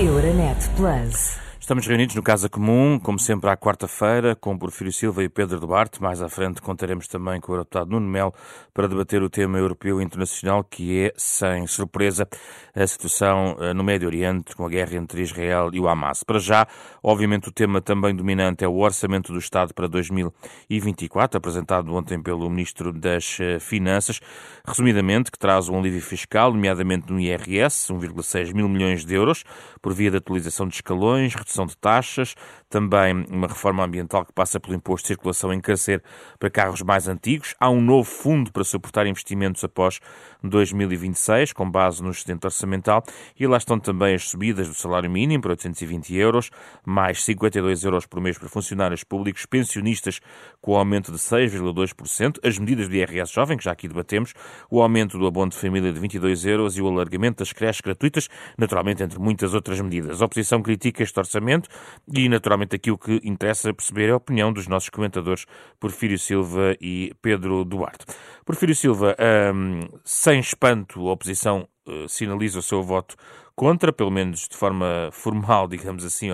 Euronet Plus. Estamos reunidos no Casa Comum, como sempre à quarta-feira, com Porfírio Silva e Pedro Duarte. Mais à frente contaremos também com o deputado Nuno Melo para debater o tema europeu e internacional, que é, sem surpresa, a situação eh, no Médio Oriente, com a guerra entre Israel e o Hamas. Para já, obviamente, o tema também dominante é o Orçamento do Estado para 2024, apresentado ontem pelo Ministro das eh, Finanças. Resumidamente, que traz um alívio fiscal, nomeadamente no IRS, 1,6 mil milhões de euros, por via da atualização de escalões, redução de taxas, também uma reforma ambiental que passa pelo imposto de circulação em câncer para carros mais antigos. Há um novo fundo para suportar investimentos após 2026, com base no excedente orçamental. E lá estão também as subidas do salário mínimo para 820 euros, mais 52 euros por mês para funcionários públicos, pensionistas com aumento de 6,2%, as medidas do IRS jovem, que já aqui debatemos, o aumento do abono de família de 22 euros e o alargamento das creches gratuitas, naturalmente entre muitas outras medidas. A oposição critica este orçamento e, naturalmente, aqui o que interessa perceber é a opinião dos nossos comentadores Porfírio Silva e Pedro Duarte. Porfírio Silva, um, sem espanto, a oposição uh, sinaliza o seu voto contra, pelo menos de forma formal, digamos assim,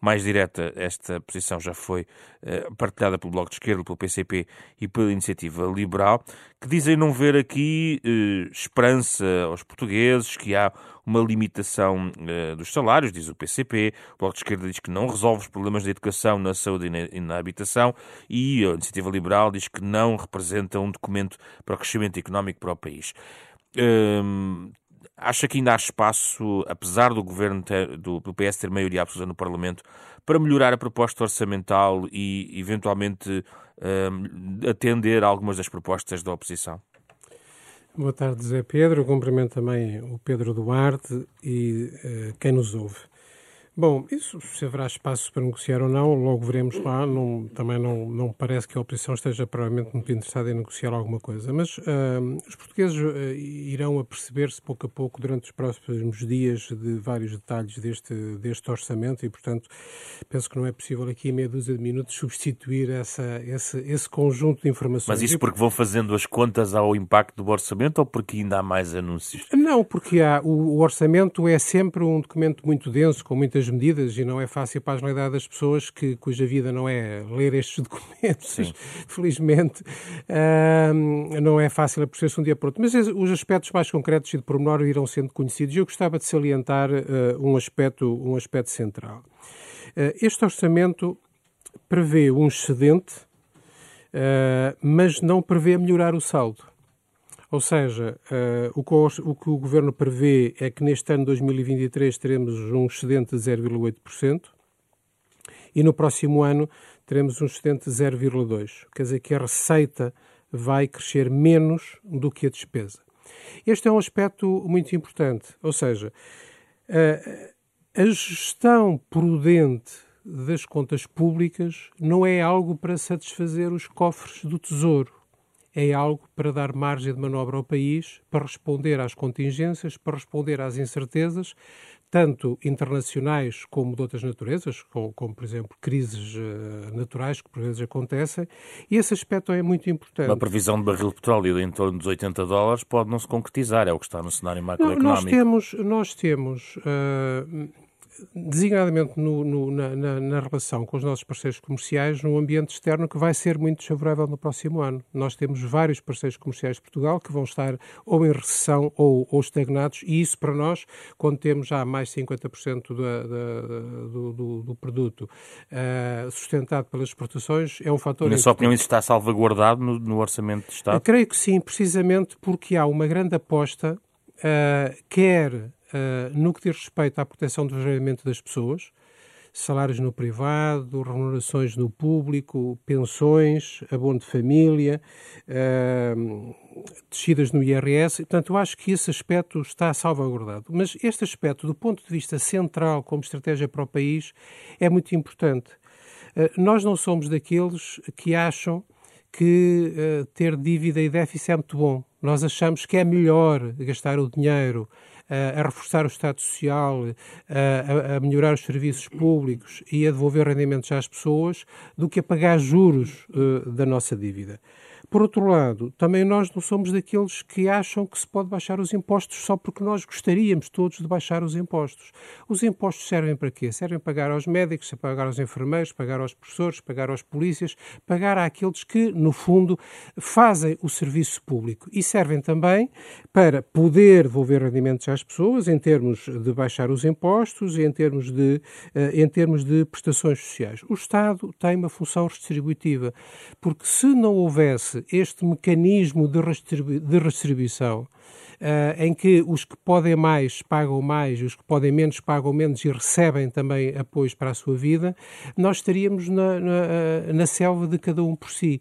mais direta, esta posição já foi uh, partilhada pelo Bloco de Esquerda, pelo PCP e pela Iniciativa Liberal, que dizem não ver aqui uh, esperança aos portugueses, que há uma limitação uh, dos salários, diz o PCP, o Bloco de Esquerda diz que não resolve os problemas da educação, na saúde e na, e na habitação, e a Iniciativa Liberal diz que não representa um documento para o crescimento económico para o país. Ehm, Acha que ainda há espaço, apesar do governo ter, do, do PS ter maioria absoluta no Parlamento, para melhorar a proposta orçamental e, eventualmente, uh, atender a algumas das propostas da oposição? Boa tarde, Zé Pedro. Cumprimento também o Pedro Duarte e uh, quem nos ouve. Bom, isso se haverá espaço para negociar ou não, logo veremos lá. Não, também não, não parece que a oposição esteja provavelmente muito interessada em negociar alguma coisa. Mas uh, os portugueses uh, irão aperceber-se pouco a pouco durante os próximos dias de vários detalhes deste, deste orçamento e, portanto, penso que não é possível aqui em meia dúzia de minutos substituir essa, esse, esse conjunto de informações. Mas isso porque vão fazendo as contas ao impacto do orçamento ou porque ainda há mais anúncios? Não, porque há, o, o orçamento é sempre um documento muito denso, com muitas medidas e não é fácil para a generalidade das pessoas que, cuja vida não é ler estes documentos, Sim. felizmente, uh, não é fácil a perceber-se um dia para outro. Mas os aspectos mais concretos e de pormenor irão sendo conhecidos e eu gostava de salientar uh, um, aspecto, um aspecto central. Uh, este orçamento prevê um excedente, mas não prevê melhorar o saldo. Ou seja, uh, o, que o, Governo prevê é que neste ano 2023 teremos um excedente de 0,8% e no próximo ano teremos um excedente de 0,2%. Quer dizer que a receita vai crescer menos do que a despesa. Este é um aspecto muito importante. Ou seja, uh, a gestão prudente das contas públicas não é algo para satisfazer os cofres do Tesouro é algo para dar margem de manobra ao país, para responder às contingências, para responder às incertezas, tanto internacionais como de outras naturezas, como, como por exemplo crises uh, naturais que por vezes acontecem, e esse aspecto é muito importante. A previsão de barril de petróleo em torno dos 80 dólares pode não se concretizar, é o que está no cenário macroeconómico. Não, nós temos, nós temos uh, designadamente no, no, na, na, na, relação com os nossos parceiros comerciais, num ambiente externo que vai ser muito desfavorável no próximo ano. Nós temos vários parceiros comerciais de Portugal que vão estar ou em recessão ou, ou estagnados, e isso para nós, quando temos já mais de 50% da, da, do, do, do, produto uh, sustentado pelas exportações, é um fator. Na sua opinião, isso está salvaguardado no, no Orçamento de Estado? Eu creio que sim, precisamente porque há uma grande aposta, uh, quer no que diz respeito à proteção do rendimento das pessoas, salários no privado, remunerações no público, pensões, abono de família, uh, descidas no IRS. Portanto, eu acho que esse aspecto está salvaguardado. Mas este aspecto, do ponto de vista central como estratégia para o país, é muito importante. Uh, nós não somos daqueles que acham que ter dívida e déficit é muito bom. Nós achamos que é melhor gastar o dinheiro a reforçar o Estado Social, a, a, melhorar os serviços públicos e a devolver rendimentos às pessoas, do que a pagar juros uh, da nossa dívida. Por outro lado, também nós não somos daqueles que acham que se pode baixar os impostos só porque nós gostaríamos todos de baixar os impostos. Os impostos servem para quê? Servem para pagar aos médicos, para pagar aos enfermeiros, pagar aos professores, pagar aos polícias, pagar àqueles que, no fundo, fazem o serviço público e servem também para poder devolver rendimentos às pessoas em termos de baixar os impostos e em termos de, eh, em termos de prestações sociais. O Estado tem uma função redistributiva, porque se não houvesse este mecanismo de, redistribuição uh, em que os que podem mais pagam mais, os que podem menos pagam menos e recebem também apoios para a sua vida, nós estaríamos na, na, eh, na selva de cada um por si.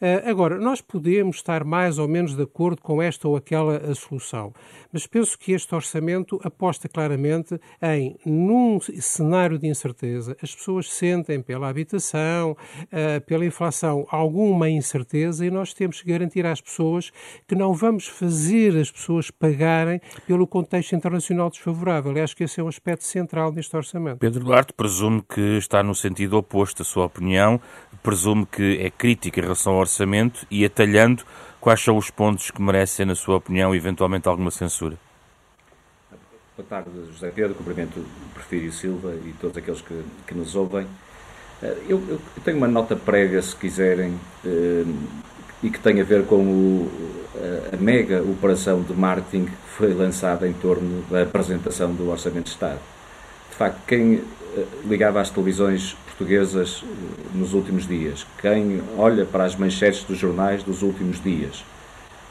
Uh, agora, nós podemos estar mais ou menos de acordo com esta ou aquela solução, mas penso que este orçamento aposta claramente em, num cenário de incerteza, as pessoas sentem pela habitação, uh, pela inflação, alguma incerteza e nós temos que garantir às pessoas que não vamos fazer as pessoas pessoas pagarem pelo contexto internacional desfavorável. E acho que esse é um aspecto central neste orçamento. Pedro Duarte presume que está no sentido oposto da sua opinião, presume que é crítica em relação ao orçamento e atalhando quais são os pontos que merecem, na sua opinião, eventualmente alguma censura. Boa tarde, José Pedro. Cumprimento o Prefiro Silva e todos aqueles que, que nos ouvem. Eh, eu, eu, tenho uma nota prévia, se quiserem, eh, e que tem a ver com o, a mega operação de marketing que foi lançada em torno da apresentação do Orçamento de Estado. De facto, quem eh, ligava às televisões portuguesas eh, nos últimos dias, quem olha para as manchetes dos jornais dos últimos dias,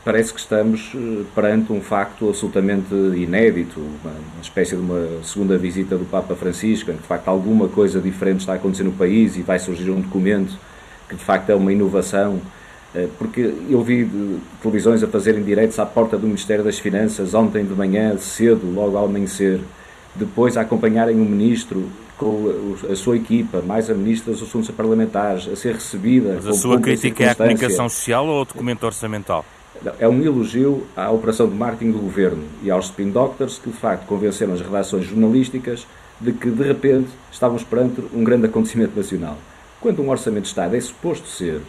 parece que estamos eh, perante um facto absolutamente inédito, uma, espécie de uma segunda visita do Papa Francisco, em que de facto alguma coisa diferente está a acontecer no país e vai surgir um documento que de facto é uma inovação eh, porque eu vi televisões a fazerem diretos à porta do Ministério das Finanças ontem de manhã, cedo, logo ao amanhecer, depois a acompanharem o Ministro com a sua equipa, mais a Ministra dos Assuntos Parlamentares, a ser recebida. Mas a sua crítica é a comunicação social ou ao documento orçamental? É um elogio à operação de marketing do Governo e aos spin doctors que, de facto, convenceram as redações jornalísticas de que, de repente, estávamos perante um grande acontecimento nacional. Quando um orçamento de Estado é suposto ser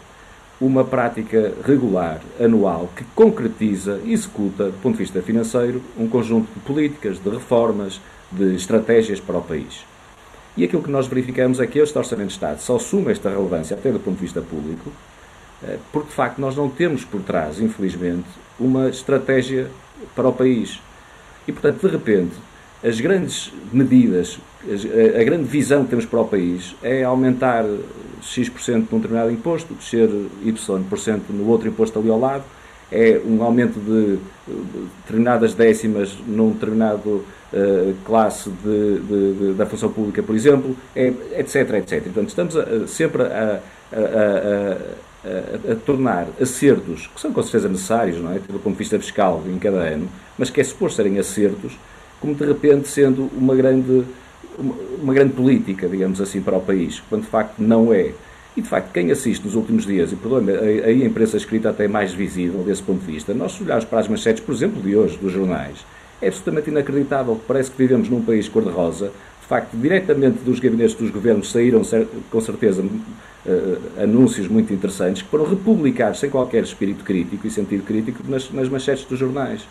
uma prática regular, anual, que concretiza e executa, do ponto de vista financeiro, um conjunto de políticas, de reformas, de estratégias para o país. E aquilo que nós verificamos é que este Orçamento de Estado só assume esta relevância, até do ponto de vista público, eh, porque de facto nós não temos por trás, infelizmente, uma estratégia para o país. E portanto, de repente, as grandes medidas, a grande visão que temos para o país é aumentar X% num determinado imposto, descer Y% no outro imposto ali ao lado, é um aumento de determinadas décimas num determinado uh, classe de, de, de, da função pública, por exemplo, é, etc, etc. Portanto, estamos a, sempre a, a, a, tornar acertos, que são com certeza necessários, não é? do ponto de vista fiscal em cada ano, mas que é suposto serem acertos, como de repente sendo uma grande, uma, grande política, digamos assim, para o país, quando de facto não é. E de facto, quem assiste nos últimos dias, e perdão aí a imprensa escrita até é mais visível desse ponto de vista, nós olharmos para as manchetes, por exemplo, de hoje, dos jornais, é absolutamente inacreditável. Parece que vivemos num país cor-de-rosa. De facto, diretamente dos gabinetes dos governos saíram, com certeza, uh, anúncios muito interessantes que foram republicados sem qualquer espírito crítico e sentido crítico nas, nas manchetes dos jornais.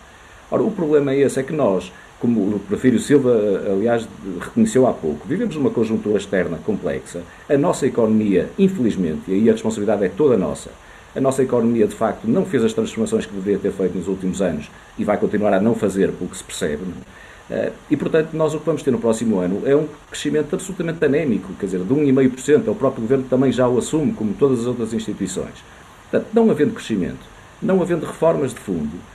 Ora, o problema é esse, é que nós, como o Prefiro Silva, aliás, reconheceu há pouco, vivemos numa conjuntura externa complexa. A nossa economia, infelizmente, e aí a responsabilidade é toda nossa, a nossa economia, de facto, não fez as transformações que deveria ter feito nos últimos anos e vai continuar a não fazer, pelo que se percebe. É? E, portanto, nós o que vamos ter no próximo ano é um crescimento absolutamente anémico, quer dizer, de 1,5%. O próprio Governo também já o assume, como todas as outras instituições. Portanto, não havendo crescimento, não havendo reformas de fundo, eh,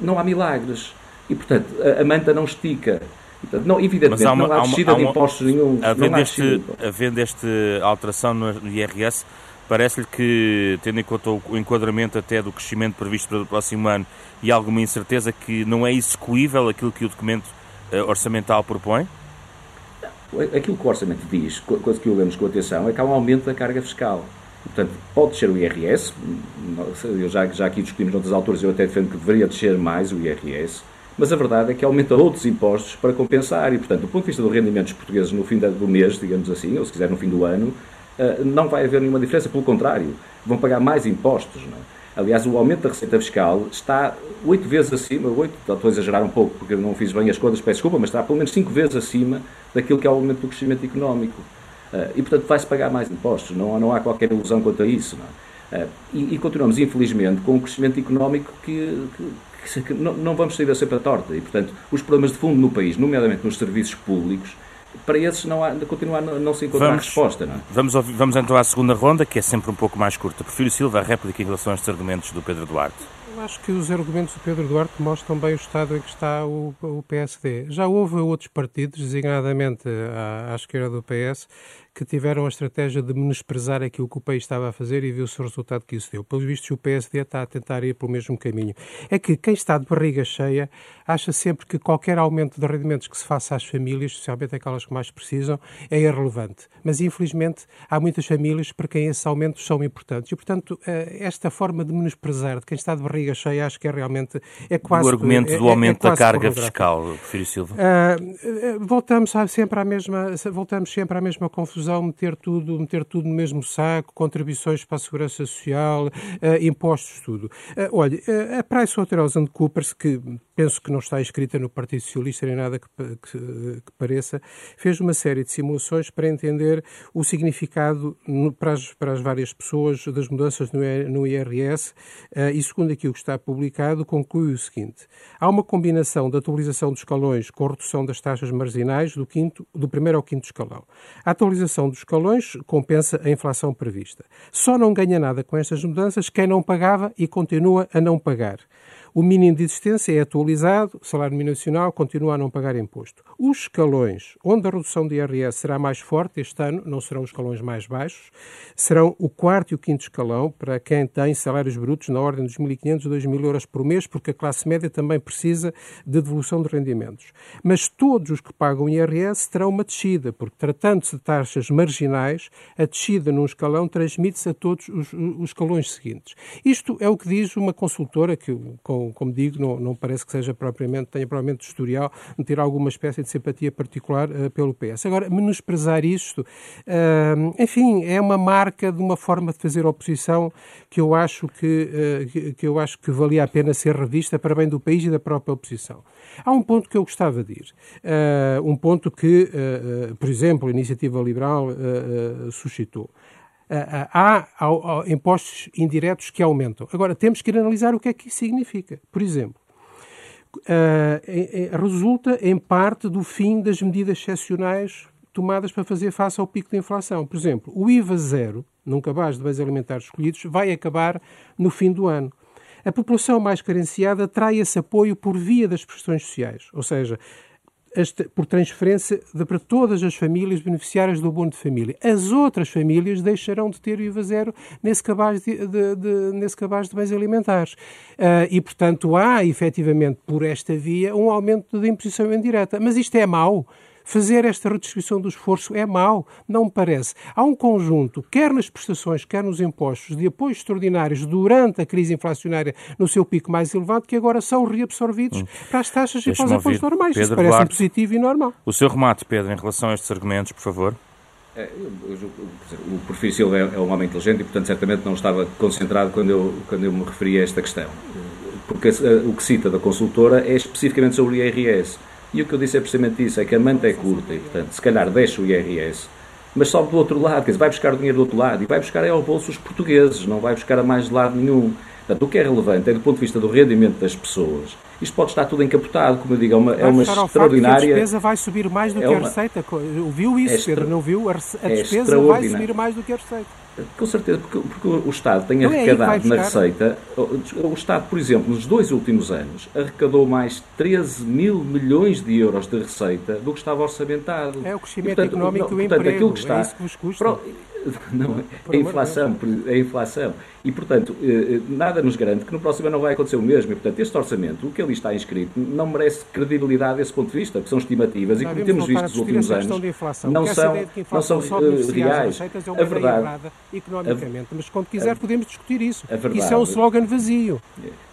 não há milagres. E, portanto, a, manta não estica. Portanto, não, evidentemente, uma, não há descida de impostos nenhum. Havendo, este, havendo esta alteração no IRS, parece-lhe que, tendo em conta o enquadramento até do crescimento previsto para o próximo ano e alguma incerteza, que não é execuível aquilo que o documento uh, orçamental propõe? Aquilo que o orçamento diz, coisa que o lemos com atenção, é que há um aumento da carga fiscal. Portanto, pode descer o IRS, eu já, já aqui discutimos noutras alturas, eu até defendo que deveria descer mais o IRS, mas a verdade é que aumenta outros impostos para compensar e, portanto, do ponto de vista dos rendimentos portugueses no fim do mês, digamos assim, ou se quiser no fim do ano, eh, não vai haver nenhuma diferença, pelo contrário, vão pagar mais impostos. É? Aliás, o aumento da receita fiscal está oito vezes acima, oito, estou a exagerar um pouco porque não fiz bem as contas, peço desculpa, mas está pelo menos cinco vezes acima daquilo que é o aumento do crescimento económico. Uh, e, portanto, vai-se pagar mais impostos, não, não há qualquer ilusão quanto a isso. Uh, e, e, continuamos, infelizmente, com um crescimento económico que, que, que não, não, vamos sair da cepa torta. E, portanto, os problemas de fundo no país, nomeadamente nos serviços públicos, para esses não há, continua a não se encontrar vamos, resposta. Não é? vamos, vamos então à segunda ronda, que é sempre um pouco mais curta. Prefiro Silva, a réplica em relação a estes argumentos do Pedro Duarte. Eu acho que os argumentos do Pedro Duarte mostram bem o estado em que está o, o PSD. Já houve outros partidos, designadamente à, à esquerda do PS, que tiveram a estratégia de menosprezar aquilo que o país estava a fazer e viu-se o resultado que isso deu. Pelos vistos, o PSD está a tentar ir pelo mesmo caminho. É que quem está de barriga cheia acha sempre que qualquer aumento de rendimentos que se faça às famílias, especialmente aquelas que mais precisam, é irrelevante. Mas, infelizmente, há muitas famílias para quem esses aumentos são importantes. E, portanto, eh, esta forma de menosprezar de quem está de barriga cheia, acho que é realmente é quase... O argumento é, do aumento é, é da carga fiscal, Filho Silva. Uh, voltamos sempre à mesma, voltamos sempre à mesma confusão confusão meter tudo, meter tudo no mesmo saco, contribuições para a segurança social, uh, impostos, tudo. Uh, olha, uh, a PricewaterhouseCoopers, que penso que não está escrita no Partido Socialista nem nada que, que, que, pareça, fez uma série de simulações para entender o significado no, para, as, para, as, várias pessoas das mudanças no, no IRS e, segundo aquilo que está publicado, conclui o seguinte: há uma combinação da atualização dos escalões com redução das taxas marginais do, quinto, do primeiro ao quinto escalão. A atualização dos escalões compensa a inflação prevista. Só não ganha nada com estas mudanças quem não pagava e continua a não pagar. O mínimo de existência é atualizado, o salário mínimo nacional continua a não pagar imposto. Os escalões onde a redução de IRS será mais forte este ano, não serão os escalões mais baixos, serão o quarto e o quinto escalão para quem tem salários brutos na ordem dos 1.500 a 2.000 euros por mês, porque a classe média também precisa de devolução de rendimentos. Mas todos os que pagam IRS terão uma descida, porque tratando-se de taxas marginais, a descida num escalão transmite-se a todos os, os escalões seguintes. Isto é o que diz uma consultora que, com como digo, não, não parece que seja propriamente, tenha propriamente historial de ter alguma espécie de simpatia particular uh, pelo PS. Agora, menosprezar isto, uh, enfim, é uma marca de uma forma de fazer oposição que eu acho que, uh, que, que, eu acho que valia a pena ser revista para bem do país e da própria oposição. Há um ponto que eu gostava de ir, um ponto que, por exemplo, a Iniciativa Liberal suscitou. Ah, ah, há, há, há impostos indiretos que aumentam. Agora, temos que analisar o que é que isso significa. Por exemplo, uh, resulta em parte do fim das medidas excepcionais tomadas para fazer face ao pico da inflação. Por exemplo, o IVA zero, num cabaz de bens alimentares escolhidos, vai acabar no fim do ano. A população mais carenciada trai esse apoio por via das prestações sociais, ou seja, por transferência de, para todas as famílias beneficiárias do abono de família. As outras famílias deixarão de ter IVA zero nesse cabaz de, de, de nesse cabaz de bens alimentares. Uh, e, portanto, há, efetivamente, por esta via, um aumento da imposição indireta. Mas isto é mau. Fazer esta redistribuição do esforço é mau, não me parece. Há um conjunto, quer nas prestações, quer nos impostos, de apoios extraordinários durante a crise inflacionária no seu pico mais elevado, que agora são reabsorvidos hum. para as taxas e para os impostos normais. Pedro Isso parece Duarte, positivo e normal. O seu remate, Pedro, em relação a estes argumentos, por favor. É, eu, eu, o Porfírio Silva é, é, um homem inteligente e, portanto, certamente não estava concentrado quando eu, quando eu me referi a esta questão. Porque uh, o que cita da consultora é especificamente sobre o IRS. E o que eu disse é precisamente isso, é que a manta é curta e, portanto, se calhar deixa o IRS, mas sobe do outro lado, quer dizer, vai buscar o dinheiro do outro lado e vai buscar é ao bolso os portugueses, não vai buscar a mais de lado nenhum. Portanto, o que é relevante é do ponto de vista do rendimento das pessoas. Isto pode estar tudo encapotado, como eu digo, é uma, é uma extraordinária. a despesa vai subir mais do é que a receita. Viu isso, é Pedro? Não viu? A, a é despesa vai subir mais do que a receita. Com certeza, porque, porque o Estado tem é arrecadado na receita. O Estado, por exemplo, nos dois últimos anos, arrecadou mais 13 mil milhões de euros de receita do que estava orçamentado. É o crescimento e, portanto, económico não, o portanto, emprego. Aquilo que está, é isso que vos custa. Não, é a inflação, é a inflação. E, portanto, eh, eh, nada nos garante que no próximo ano não vai acontecer o mesmo. E, portanto, este orçamento, o que ali está inscrito, não merece credibilidade desse ponto de vista, porque são estimativas e, como temos visto nos últimos anos, não são, não são uh, reais. É a verdade, economicamente, a, mas quando quiser a, podemos discutir isso. Verdade, isso é um slogan vazio.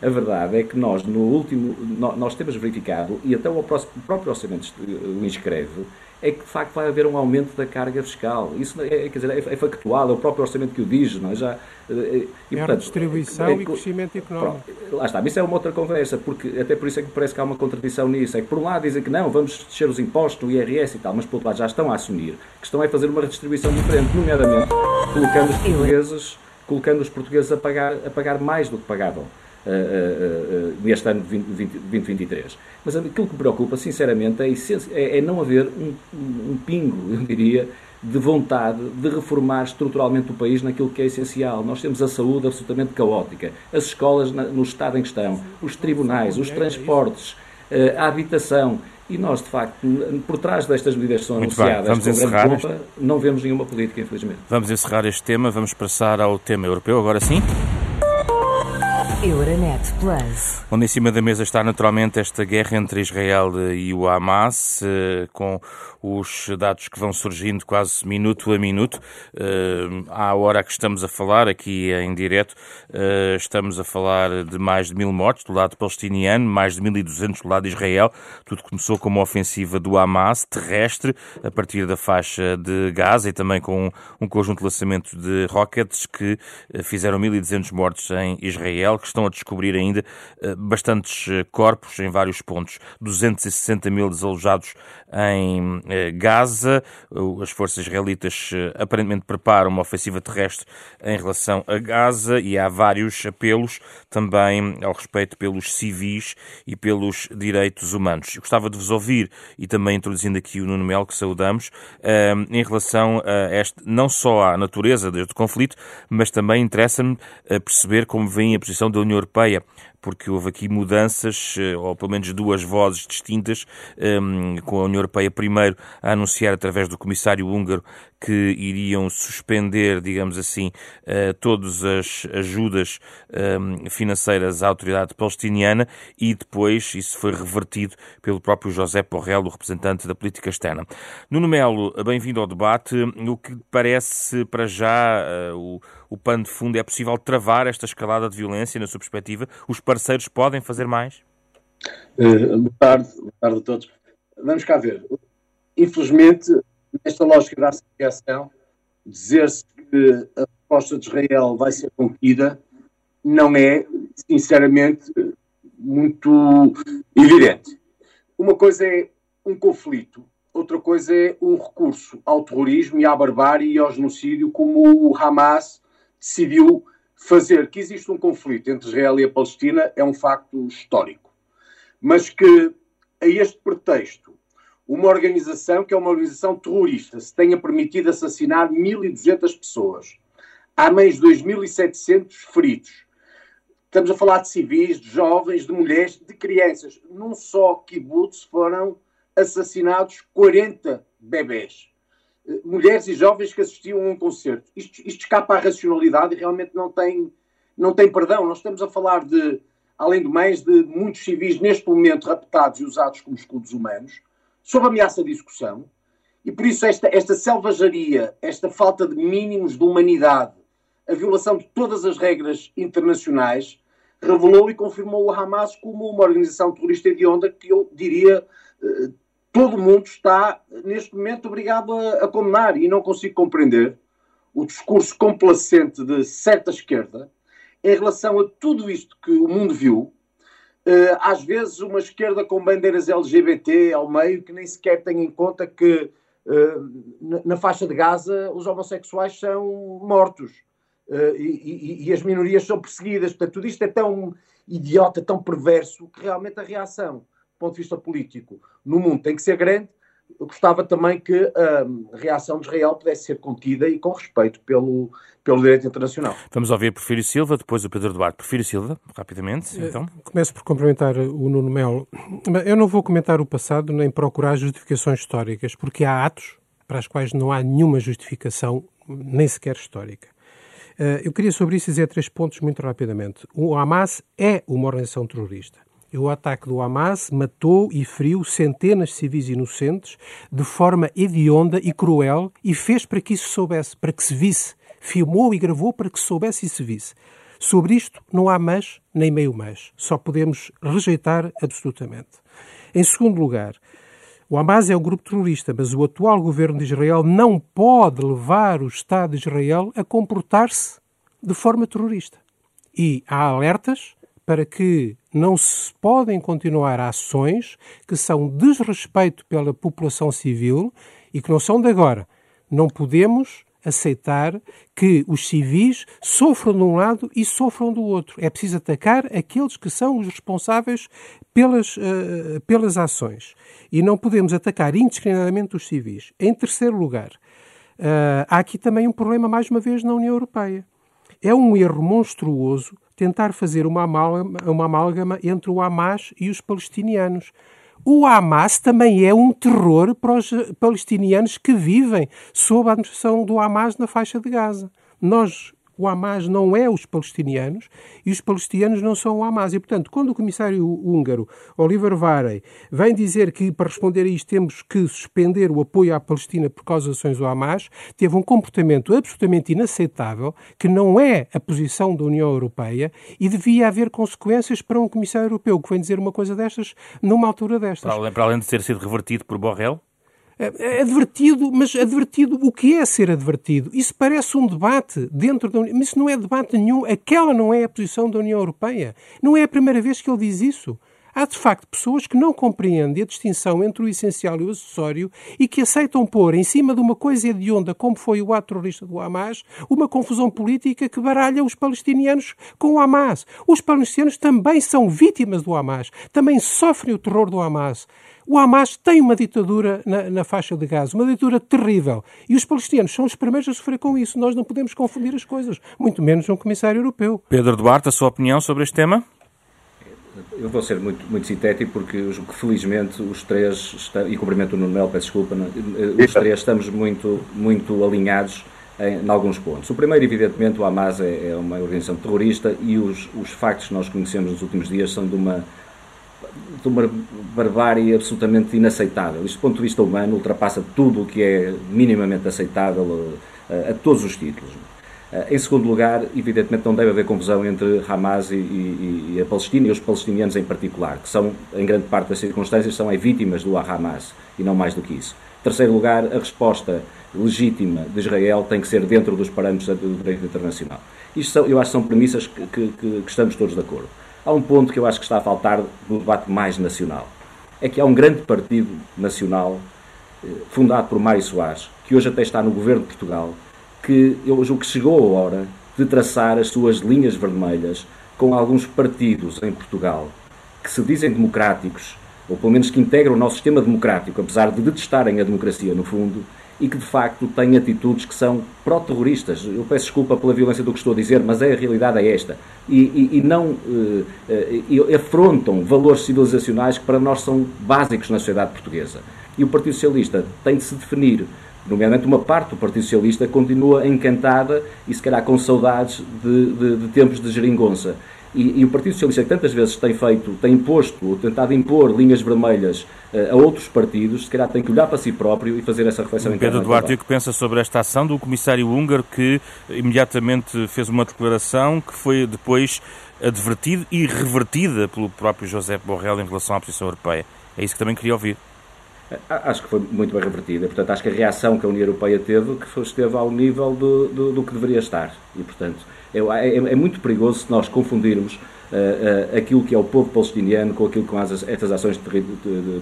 A verdade é que nós, no último, nós temos verificado, e até o próprio orçamento o inscreve, é que de facto vai haver um aumento da carga fiscal. Isso é, quer dizer, é, é factual, é o próprio orçamento que o diz, não é? já, E, é portanto, distribuição é, e crescimento económico. Pronto, lá está, isso é uma outra conversa, porque até por isso é que parece que há uma contradição nisso. É que por um lado dizem que não, vamos descer os impostos, o IRS e tal, mas por outro lado já estão a assumir. A questão é fazer uma redistribuição diferente, nomeadamente colocando os portugueses, colocando os portugueses a pagar, a pagar mais do que pagavam. Uh, uh, uh, neste ano de 2023. Mas aquilo que me preocupa, sinceramente, é, é, é não haver um, um, pingo, eu diria, de vontade de reformar estruturalmente o país naquilo que é essencial. Nós temos a saúde absolutamente caótica, as escolas no estado em que estão, os tribunais, os transportes, eh, a habitação. E nós, de facto, por trás destas medidas que são Muito anunciadas Vamos com encerrar grande culpa, este... não vemos nenhuma política, infelizmente. Vamos encerrar este tema, vamos passar ao tema europeu, agora sim. Euronet Plus. Onde em cima da mesa está naturalmente esta guerra entre Israel e o Hamas, eh, com os dados que vão surgindo quase minuto a minuto. Eh, à hora que estamos a falar, aqui em direto, eh, estamos a falar de mais de mil mortos do lado palestiniano, mais de 1.200 do lado de Israel. Tudo começou com uma ofensiva do Hamas terrestre, a partir da faixa de Gaza e também com um conjunto de lançamento de rockets que fizeram 1.200 mortos em Israel, que estão a descobrir ainda eh, bastantes eh, corpos em vários pontos. 260 mil desalojados em eh, Gaza. As forças israelitas aparentemente preparam uma ofensiva terrestre em relação a Gaza e há vários apelos também ao respeito pelos civis e pelos direitos humanos. Eu gostava de vos ouvir e também introduzindo aqui o Nuno Melo, que saudamos, em relação a este, não só à natureza deste conflito, mas também interessa-me perceber como vem a posição da União Europeia porque houve aqui mudanças, eh, ou pelo menos duas vozes distintas, ehm, com a União Europeia primeiro a anunciar através do comissário húngaro que iriam suspender, digamos assim, eh, todas as ajudas ehm, financeiras à autoridade palestiniana e depois isso foi revertido pelo próprio José Porrel, o representante da política externa. Nuno Melo, bem-vindo ao debate. O que parece para já eh, o, o pano de fundo é possível travar esta escalada de violência na sua perspectiva? Os parceiros podem fazer mais? Uh, boa tarde, boa tarde a todos. Vamos cá ver. Infelizmente, nesta lógica da associação, dizer-se que a proposta de Israel vai ser concluída não é, sinceramente, muito evidente. Uma coisa é um conflito, outra coisa é um recurso ao terrorismo e à barbárie e ao genocídio, como o Hamas decidiu fazer que existe um conflito entre Israel e a Palestina é um facto histórico. Mas que, a este pretexto, uma organização que é uma organização terrorista se tenha permitido assassinar 1.200 pessoas, há mais de 2.700 feridos. Estamos a falar de civis, de jovens, de mulheres, de crianças. Num só kibbutz foram assassinados 40 bebés mulheres e jovens que assistiam a um concerto. Isto, isto escapa à racionalidade e realmente não tem, não tem perdão. Nós estamos a falar de, além do mais, de muitos civis neste momento raptados e usados como escudos humanos, sob ameaça de execução. E por isso esta, esta selvageria, esta falta de mínimos de humanidade, a violação de todas as regras internacionais, revelou e confirmou o Hamas como uma organização terrorista hedionda que eu diria eh, todo mundo está, neste momento, obrigado a, a condenar e não consigo compreender o discurso complacente de certa esquerda em relação a tudo isto que o mundo viu. Uh, às vezes, uma esquerda com bandeiras LGBT ao meio que nem sequer tem em conta que na, na, faixa de Gaza os homossexuais são mortos uh, e, e, e, as minorias são perseguidas. Portanto, tudo isto é tão idiota, tão perverso, que realmente a reação ponto de vista político no mundo tem que ser grande, eu gostava também que a reação de Israel pudesse ser contida e com respeito pelo, pelo direito internacional. Vamos ouvir Porfírio Silva, depois o Pedro Duarte. Porfírio Silva, rapidamente, eh, então. Começo por cumprimentar o Nuno Melo. Eu não vou comentar o passado nem procurar justificações históricas, porque há atos para os quais não há nenhuma justificação, nem sequer histórica. Eh, eu queria sobre isso dizer três pontos muito rapidamente. O Hamas é uma organização terrorista. O ataque do Hamas matou e feriu centenas de civis inocentes de forma hedionda e cruel e fez para que isso soubesse, para que se visse. Filmou e gravou para que soubesse e se visse. Sobre isto não há mas nem meio mas. Só podemos rejeitar absolutamente. Em segundo lugar, o Hamas é um grupo terrorista, mas o atual governo de Israel não pode levar o Estado de Israel a comportar-se de forma terrorista. E há alertas para que não se podem continuar ações que são desrespeito pela população civil e que não são de agora. Não podemos aceitar que os civis sofram de um lado e sofram do outro. É preciso atacar aqueles que são os responsáveis pelas, uh, pelas ações. E não podemos atacar indiscriminadamente os civis. Em terceiro lugar, uh, há aqui também um problema, mais uma vez, na União Europeia. É um erro monstruoso tentar fazer uma amálgama, uma amálgama entre o Hamas e os palestinianos. O Hamas também é um terror para os palestinianos que vivem sob a administração do Hamas na faixa de Gaza. Nós o Hamas não é os palestinianos e os palestinianos não são o Hamas. E, portanto, quando o comissário húngaro, Oliver Varey, vem dizer que para responder a isto temos que suspender o apoio à Palestina por causa das ações do Hamas, teve um comportamento absolutamente inaceitável, que não é a posição da União Europeia e devia haver consequências para um comissário europeu que vem dizer uma coisa destas numa altura destas. Para além, para além de ter sido revertido por Borrell? Advertido, mas advertido, o que é ser advertido? Isso parece um debate dentro da União, mas isso não é debate nenhum. Aquela não é a posição da União Europeia. Não é a primeira vez que ele diz isso. Há, de facto, pessoas que não compreendem a distinção entre o essencial e o acessório e que aceitam pôr em cima de uma coisa hedionda, como foi o ato terrorista do Hamas, uma confusão política que baralha os palestinianos com o Hamas. Os palestinianos também são vítimas do Hamas, também sofrem o terror do Hamas. O Hamas tem uma ditadura na, na, faixa de Gaza, uma ditadura terrível. E os palestinos são os primeiros a sofrer com isso. Nós não podemos confundir as coisas, muito menos um comissário europeu. Pedro Duarte, a sua opinião sobre este tema? Eu vou ser muito, muito sintético porque felizmente os três, e cumprimento o Nuno Mel, peço desculpa, eh, os três estamos muito, muito alinhados em, em, alguns pontos. O primeiro, evidentemente, o Hamas é, é uma organização terrorista e os, os factos que nós conhecemos nos últimos dias são de uma de uma barbárie absolutamente inaceitável. Isto, do ponto de vista humano, ultrapassa tudo o que é minimamente aceitável a, eh, a, todos os títulos. Eh, em segundo lugar, evidentemente não deve haver confusão entre Hamas e, e, e, a Palestina e os palestinianos em particular, que são, em grande parte das circunstâncias, são vítimas do Hamas e não mais do que isso. Em terceiro lugar, a resposta legítima de Israel tem que ser dentro dos parâmetros do direito internacional. Isto são, eu acho que são premissas que, que, que estamos todos de acordo. Há um ponto que eu acho que está a faltar no debate mais nacional. É que há um grande partido nacional, eh, fundado por Mário Soares, que hoje até está no governo de Portugal, que eu julgo que chegou a hora de traçar as suas linhas vermelhas com alguns partidos em Portugal que se dizem democráticos, ou pelo menos que integram o nosso sistema democrático, apesar de detestarem a democracia no fundo, e que de facto têm atitudes que são pró-terroristas. Eu peço desculpa pela violência do que estou a dizer, mas é a realidade é esta. E, e, e não uh, uh, afrontam valores civilizacionais que para nós são básicos na sociedade portuguesa. E o Partido Socialista tem de se definir nomeadamente uma parte do Partido Socialista, continua encantada e se calhar com saudades de, de, de tempos de geringonça. E, e, o Partido Socialista, que tantas vezes tem feito, tem imposto, ou tentado impor linhas vermelhas uh, a outros partidos, se calhar tem que olhar para si próprio e fazer essa reflexão Pedro Duarte, o que pensa sobre esta ação do comissário húngaro que imediatamente fez uma declaração que foi depois advertida e revertida pelo próprio José Borrell em relação à posição europeia? É isso que também queria ouvir. Acho que foi muito bem revertida. Portanto, acho que a reação que a União Europeia teve que foi, esteve ao nível do, do, do, que deveria estar. E, portanto, é, é, é muito perigoso se nós confundirmos uh, uh, aquilo que é o povo palestiniano com aquilo que são as, estas ações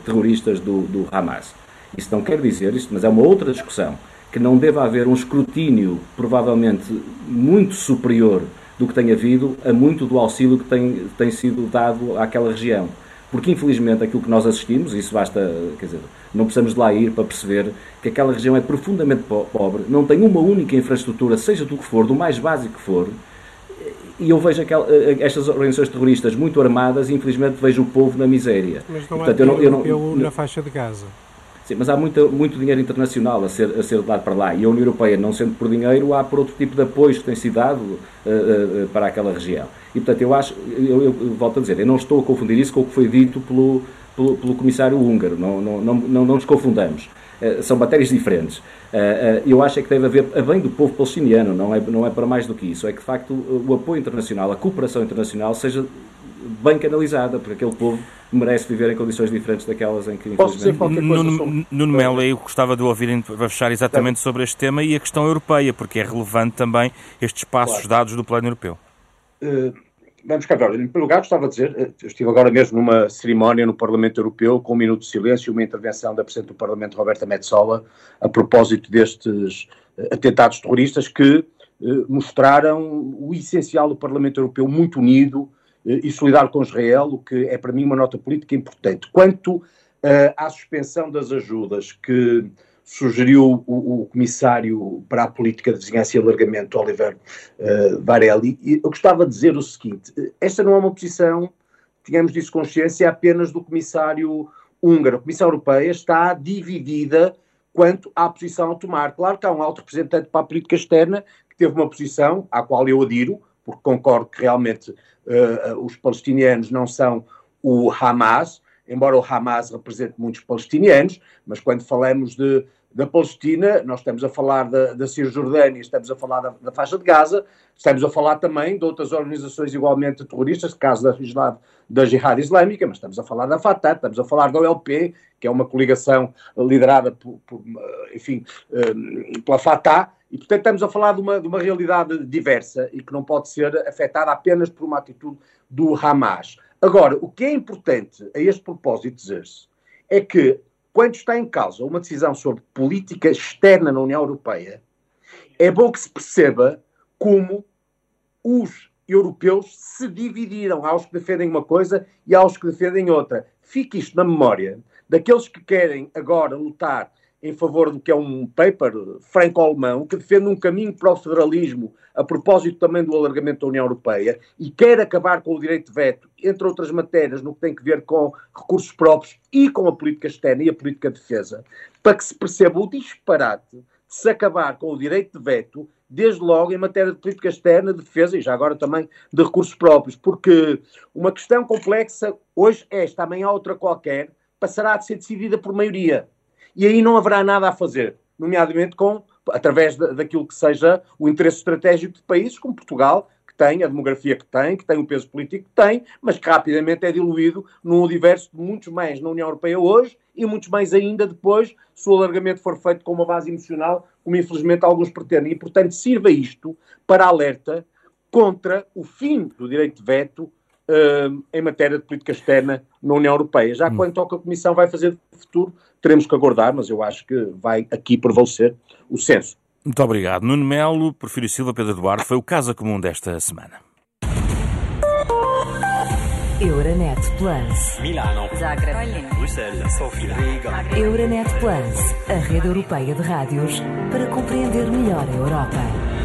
terroristas do, do Hamas. Isso não quer dizer isto, mas é uma outra discussão. Que não deve haver um escrutínio, provavelmente muito superior do que tem havido, a muito do auxílio que tem, tem sido dado àquela região porque infelizmente aquilo que nós assistimos, isso basta, quer dizer, não precisamos de lá ir para perceber que aquela região é profundamente pobre, não tem uma única infraestrutura, seja do que for, do mais básico que for, e eu vejo aquel, eh, estas organizações terroristas muito armadas e infelizmente vejo o povo na miséria. Mas não Portanto, há eu não, eu não, na faixa de Gaza. Sim, mas há muito, muito dinheiro internacional a ser, a ser dado para lá e a União Europeia, não sendo por dinheiro, há por outro tipo de apoios que tem sido dado uh, uh, para aquela região. E, portanto, eu acho, eu, eu, volto a dizer, eu não estou a confundir isso com o que foi dito pelo, pelo, pelo comissário húngaro, não, não, não, não, não nos confundamos. Uh, são matérias diferentes. eu acho é que deve haver, a bem do povo palestiniano, não é, não é para mais do que isso, é que de facto o apoio internacional, a cooperação internacional seja bem canalizada, porque aquele povo merece viver em condições diferentes daquelas em que Posso dizer qualquer coisa Nuno, sobre... Nuno Melo, eu gostava de ouvir para fechar exatamente sobre este tema e a questão europeia, porque é relevante também estes passos claro. dados do plano europeu. Uh, vamos cá ver. Em primeiro lugar, gostava de dizer, eh, eu estive agora mesmo numa cerimónia no Parlamento Europeu com um minuto de silêncio uma intervenção da Presidente do Parlamento, Roberta Metsola, a propósito destes uh, atentados terroristas que uh, mostraram o essencial do Parlamento Europeu muito unido, e solidário com Israel, o que é para mim uma nota política importante. Quanto uh, à suspensão das ajudas que sugeriu o, o, comissário para a política de vizinhança e alargamento, Oliver uh, Varelli, eu gostava de dizer o seguinte: esta não é uma posição, tínhamos disso consciência, apenas do comissário húngaro. A Comissão Europeia está dividida quanto à posição a tomar. Claro que há um alto representante para a política externa que teve uma posição à qual eu adiro, porque concordo que realmente uh, os palestinianos não são o Hamas, embora o Hamas represente muitos palestinianos, mas quando falamos de, da Palestina, nós estamos a falar da, da Cisjordânia, estamos a falar da, da, faixa de Gaza, estamos a falar também de outras organizações igualmente terroristas, caso da, da Jihad Islâmica, mas estamos a falar da Fatah, estamos a falar da OLP, que é uma coligação liderada por, por enfim, pela Fatah, e, portanto, estamos a falar de uma, de uma realidade diversa e que não pode ser afetada apenas por uma atitude do Hamas. Agora, o que é importante a este propósito dizer-se é que, quando está em causa uma decisão sobre política externa na União Europeia, é bom que se perceba como os europeus se dividiram aos que defendem uma coisa e aos que defendem outra. Fique isto na memória daqueles que querem agora lutar em favor do que é um paper franco-alemão que defende um caminho para o federalismo a propósito também do alargamento da União Europeia e quer acabar com o direito de veto, entre outras matérias, no que tem que ver com recursos próprios e com a política externa e a política de defesa, para que se perceba o disparate de se acabar com o direito de veto, desde logo em matéria de política externa, de defesa e já agora também de recursos próprios, porque uma questão complexa, hoje esta, amanhã outra qualquer, passará a ser decidida por maioria e aí não haverá nada a fazer, nomeadamente com, através de, daquilo que seja o interesse estratégico de países como Portugal, que tem a demografia que tem, que tem o peso político que tem, mas que rapidamente é diluído num universo de muitos mais na União Europeia hoje e muitos mais ainda depois, se o alargamento for feito com uma base emocional, como infelizmente alguns pretendem. E, portanto, sirva isto para alerta contra o fim do direito de veto uh, em matéria de política externa na União Europeia. Já hum. quanto ao que a Comissão vai fazer no futuro, teremos que aguardar, mas eu acho que vai aqui prevalecer o senso. Muito obrigado. Nuno Melo, Porfírio Silva, Pedro Eduardo, foi o Casa Comum desta semana. Euronet Plus. Milano. Zagreb. Bruxelas. Sofia. Riga. Euronet Plus, a rede europeia de rádios para compreender melhor a Europa.